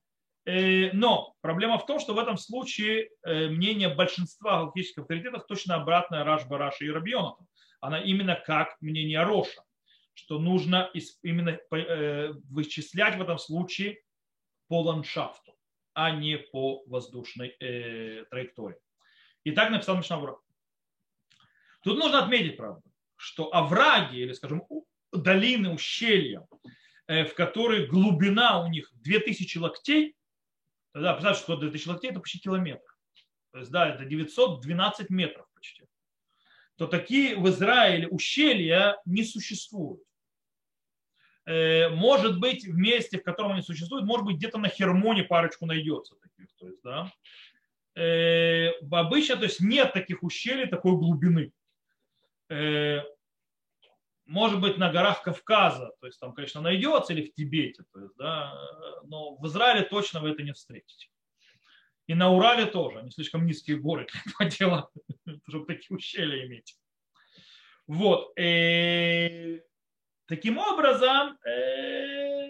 но проблема в том, что в этом случае э, мнение большинства галактических авторитетов точно обратное Раш Бараша и Рабиона. Она именно как мнение Роша, что нужно именно э, вычислять в этом случае по ландшафту, а не по воздушной траектории. И так написал Мишнабура. Тут нужно отметить, правда, что овраги, или, скажем, долины, ущелья, в которой глубина у них 2000 локтей, Тогда представьте, что 2000 локтей это почти километр. То есть, да, это 912 метров почти. То такие в Израиле ущелья не существуют. Э, может быть, в месте, в котором они существуют, может быть, где-то на Хермоне парочку найдется таких. То есть, да. Э, обычно то есть, нет таких ущелий такой глубины. Может быть, на горах Кавказа, то есть там, конечно, найдется, или в Тибете, то есть, да, но в Израиле точно вы это не встретите. И на Урале тоже, они слишком низкие горы для этого дела, чтобы такие ущелья иметь. Вот. И э, таким образом, э,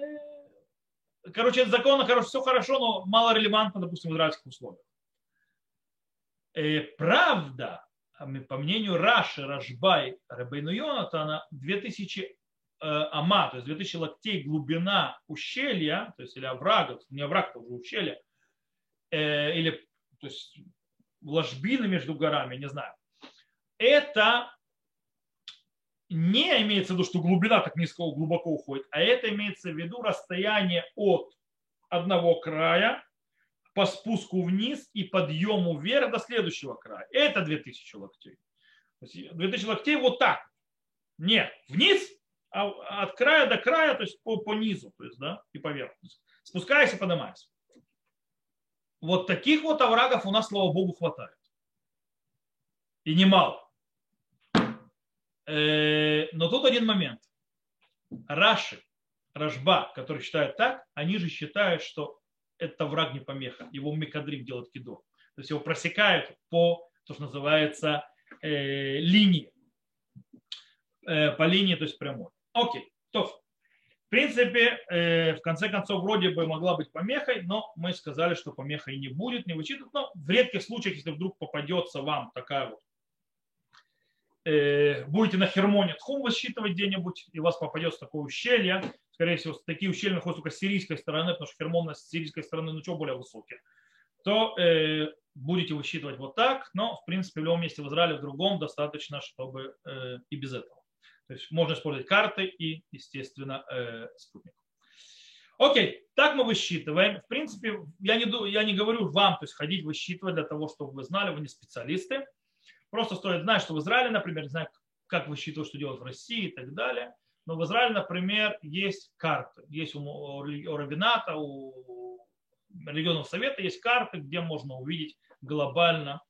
короче, законно хорошо, все хорошо, но мало релевантно, допустим, в израильских условиях. Э, правда, по мнению Раши, Рашбай, Рабейну Йонатана, 2000 э, ама, то есть 2000 локтей глубина ущелья, то есть или оврага, не овраг, это уже ущелье, э, или то есть ложбины между горами, не знаю. Это не имеется в виду, что глубина так низко глубоко уходит, а это имеется в виду расстояние от одного края по спуску вниз и подъему вверх до следующего края. Это 2000 локтей. 2000 локтей вот так. Не вниз, а от края до края, то есть по, по низу, то есть, да, и по верху. Спускаясь и поднимаясь. Вот таких вот оврагов у нас, слава богу, хватает. И немало. Э, но тут один момент. Раши, Рашба, который считает так, они же считают, что это враг не помеха. Его Микадрим делает кидо. То есть его просекают по, то, что называется, э, линии. Э, по линии, то есть прямой. Окей. То, в принципе, э, в конце концов, вроде бы могла быть помехой, но мы сказали, что помеха и не будет, не вычитывать. Но в редких случаях, если вдруг попадется вам такая вот э, будете на Хермоне Тхум высчитывать где-нибудь, и у вас попадется такое ущелье, скорее всего, такие ущелья находятся только с сирийской стороны, потому что Хермон с сирийской стороны, ну, что более высокие, то э, будете высчитывать вот так, но, в принципе, в любом месте в Израиле, в другом достаточно, чтобы э, и без этого. То есть можно использовать карты и, естественно, э, спутник. Окей, так мы высчитываем. В принципе, я не, я не говорю вам, то есть ходить высчитывать для того, чтобы вы знали, вы не специалисты. Просто стоит знать, что в Израиле, например, не знаю, как высчитывать, что делать в России и так далее. Но в Израиле, например, есть карты. Есть у Равината, у регионов совета есть карты, где можно увидеть глобально,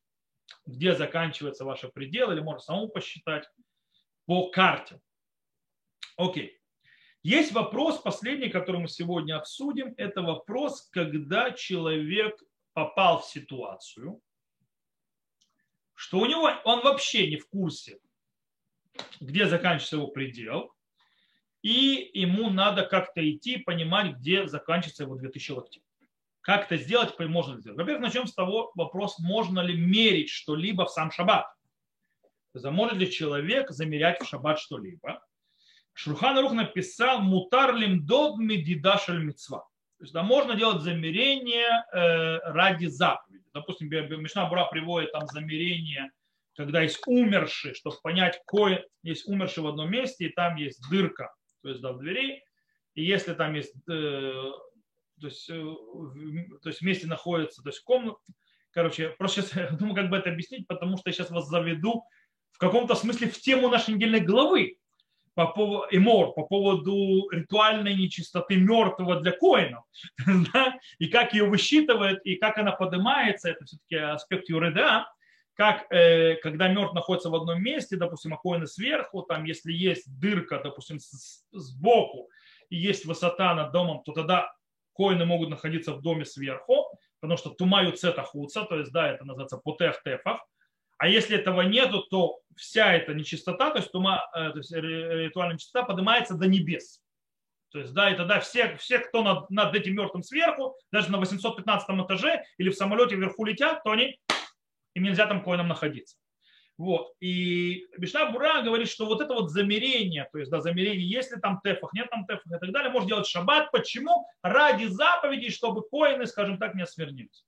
где заканчивается ваш предел, или можно самому посчитать по карте. Окей. Есть вопрос последний, который мы сегодня обсудим. Это вопрос, когда человек попал в ситуацию, что у него он вообще не в курсе, где заканчивается его предел, и ему надо как-то идти, понимать, где заканчивается его 2000 локтей. Как это сделать, можно сделать. Во-первых, начнем с того вопрос, можно ли мерить что-либо в сам шаббат. То может ли человек замерять в шаббат что-либо? Шурхан Рух написал «Мутар лимдод медидашаль мецва». То есть, да, можно делать замерение э, ради заповеди. Допустим, Мишна Бура приводит там замерение, когда есть умерший, чтобы понять, кое есть умерший в одном месте, и там есть дырка, то есть да, в двери. И если там есть э, то есть, э, то есть вместе находится, то есть комната. Короче, просто сейчас думаю, как бы это объяснить, потому что я сейчас вас заведу в каком-то смысле в тему нашей недельной главы по поводу эмор, по поводу ритуальной нечистоты мертвого для коинов, да? и как ее высчитывают, и как она поднимается, это все-таки аспект юреда, как э, когда мертв находится в одном месте, допустим, а сверху, там если есть дырка, допустим, сбоку, и есть высота над домом, то тогда коины могут находиться в доме сверху, потому что тумаю цета хуца, то есть, да, это называется потех тефах. А если этого нету, то вся эта нечистота, то есть, тума, э, то есть ритуальная нечистота поднимается до небес. То есть, да, и тогда все, все кто над, над этим мертвым сверху, даже на 815 этаже или в самолете вверху летят, то они, им нельзя там коинам находиться. Вот. И Бишна Бура говорит, что вот это вот замерение, то есть да, замерение, если там тефах, нет там тефах и так далее, можно делать шаббат. Почему? Ради заповедей, чтобы коины, скажем так, не освернились.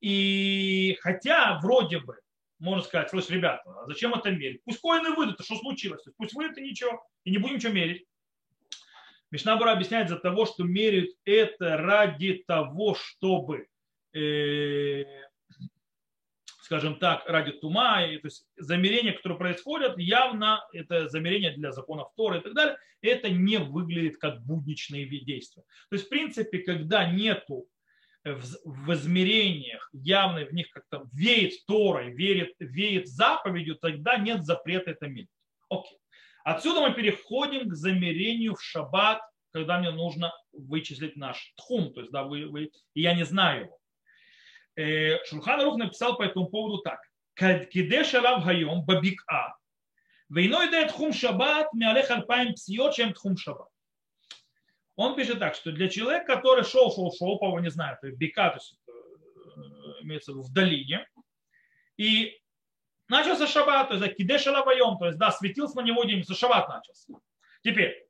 И хотя вроде бы, можно сказать, слушай, ребята, а зачем это мерить? Пусть коины выйдут, а что случилось? Пусть выйдут и ничего, и не будем ничего мерить. Мишнабура объясняет за того, что меряют это ради того, чтобы э, скажем так, ради тума, и, то есть замерения, которые происходят, явно это замерение для законов Торы и так далее, это не выглядит как будничные действия. То есть, в принципе, когда нету в измерениях явно в них как-то веет Торой, верит, веет заповедью, тогда нет запрета это мерить. Окей. Отсюда мы переходим к замерению в шаббат, когда мне нужно вычислить наш тхум, то есть да, вы, вы, и я не знаю его. Э, Шурхан Рух написал по этому поводу так. Кидеш алав хайом Бабик бабик'a Вейной дает хум шаббат миалех альпаем псиот, чем тхум шаббат. Он пишет так, что для человека, который шел, шел, шел, по не знаю, то есть бека, то есть имеется в виду в долине, и начался шаббат, то есть кидеш алавайом, то есть да, светился на него день, шаббат начался. Теперь,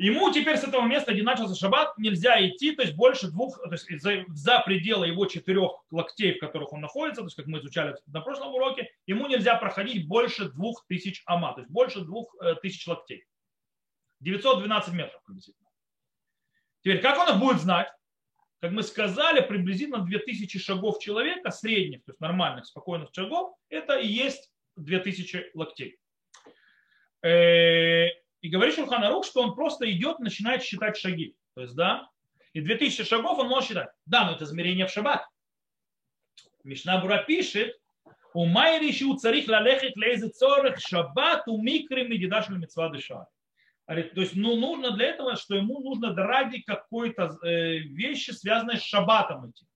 Ему теперь с этого места, где начался шаббат, нельзя идти, то есть больше двух, то есть за, за пределы его четырех локтей, в которых он находится, то есть как мы изучали на прошлом уроке, ему нельзя проходить больше двух тысяч ама, то есть больше двух э, тысяч локтей. 912 метров приблизительно. Теперь, как он их будет знать? Как мы сказали, приблизительно 2000 шагов человека, средних, то есть нормальных, спокойных шагов, это и есть 2000 локтей. Э, и говорит Шулханарух, что он просто идет, начинает считать шаги. То есть, да, и 2000 шагов он может считать. Да, но это измерение в шаббат. Мишна Бура пишет, У майриши у царих лалехет лейзе цорых шаббат у микры медидаш мецва дыша. То есть ну, нужно для этого, что ему нужно ради какой-то э, вещи, связанной с шаббатом идти.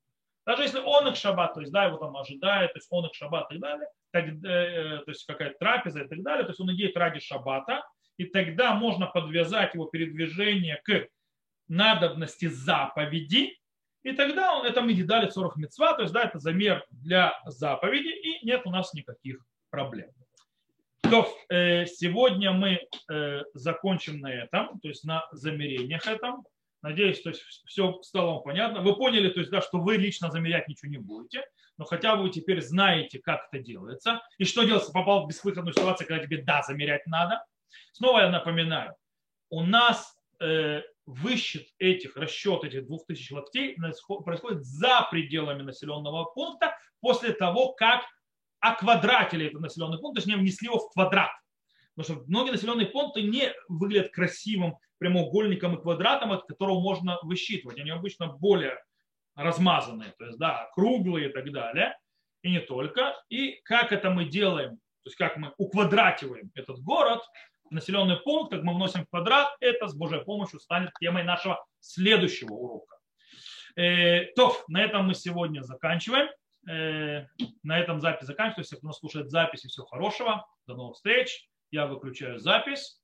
Даже если он их шаббат, то есть да, его там ожидает, то есть он их шаббат и так далее, так, э, то есть какая-то трапеза и так далее, то есть он идет ради шаббата, и тогда можно подвязать его передвижение к надобности заповеди, и тогда он, это медидали 40 мецва, то есть да, это замер для заповеди, и нет у нас никаких проблем. То э, сегодня мы э, закончим на этом, то есть на замерениях этом. Надеюсь, то есть все стало вам понятно. Вы поняли, то есть, да, что вы лично замерять ничего не будете, но хотя бы вы теперь знаете, как это делается, и что делать, попал в безвыходную ситуацию, когда тебе да, замерять надо. Снова я напоминаю, у нас э, высчет этих, расчет этих 2000 локтей происходит за пределами населенного пункта после того, как оквадратили этот населенный пункт, точнее внесли его в квадрат. Потому что многие населенные пункты не выглядят красивым прямоугольником и квадратом, от которого можно высчитывать. Они обычно более размазанные, то есть да, круглые и так далее. И не только. И как это мы делаем, то есть как мы уквадративаем этот город, населенный пункт, как мы вносим в квадрат, это с Божьей помощью станет темой нашего следующего урока. Э, то, на этом мы сегодня заканчиваем. Э, на этом запись заканчивается. Если кто слушает запись, и всего хорошего. До новых встреч. Я выключаю запись.